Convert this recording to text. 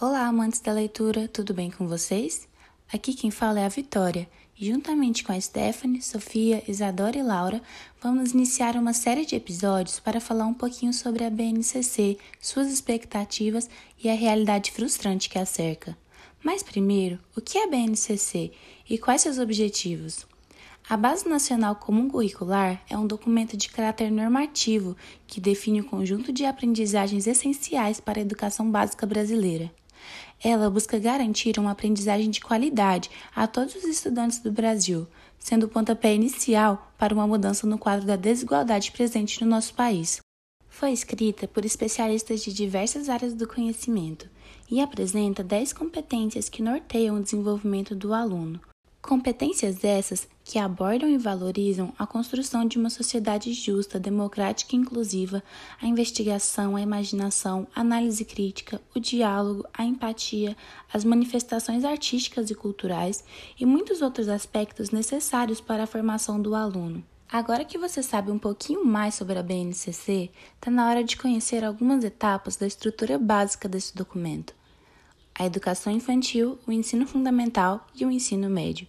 Olá, amantes da leitura, tudo bem com vocês? Aqui quem fala é a Vitória, e juntamente com a Stephanie, Sofia, Isadora e Laura, vamos iniciar uma série de episódios para falar um pouquinho sobre a BNCC, suas expectativas e a realidade frustrante que a cerca. Mas primeiro, o que é a BNCC e quais seus objetivos? A Base Nacional Comum Curricular é um documento de caráter normativo que define o conjunto de aprendizagens essenciais para a educação básica brasileira. Ela busca garantir uma aprendizagem de qualidade a todos os estudantes do Brasil, sendo o pontapé inicial para uma mudança no quadro da desigualdade presente no nosso país. Foi escrita por especialistas de diversas áreas do conhecimento e apresenta 10 competências que norteiam o desenvolvimento do aluno. Competências essas que abordam e valorizam a construção de uma sociedade justa, democrática e inclusiva, a investigação, a imaginação, a análise crítica, o diálogo, a empatia, as manifestações artísticas e culturais e muitos outros aspectos necessários para a formação do aluno. Agora que você sabe um pouquinho mais sobre a BNCC, está na hora de conhecer algumas etapas da estrutura básica desse documento a educação infantil, o ensino fundamental e o ensino médio.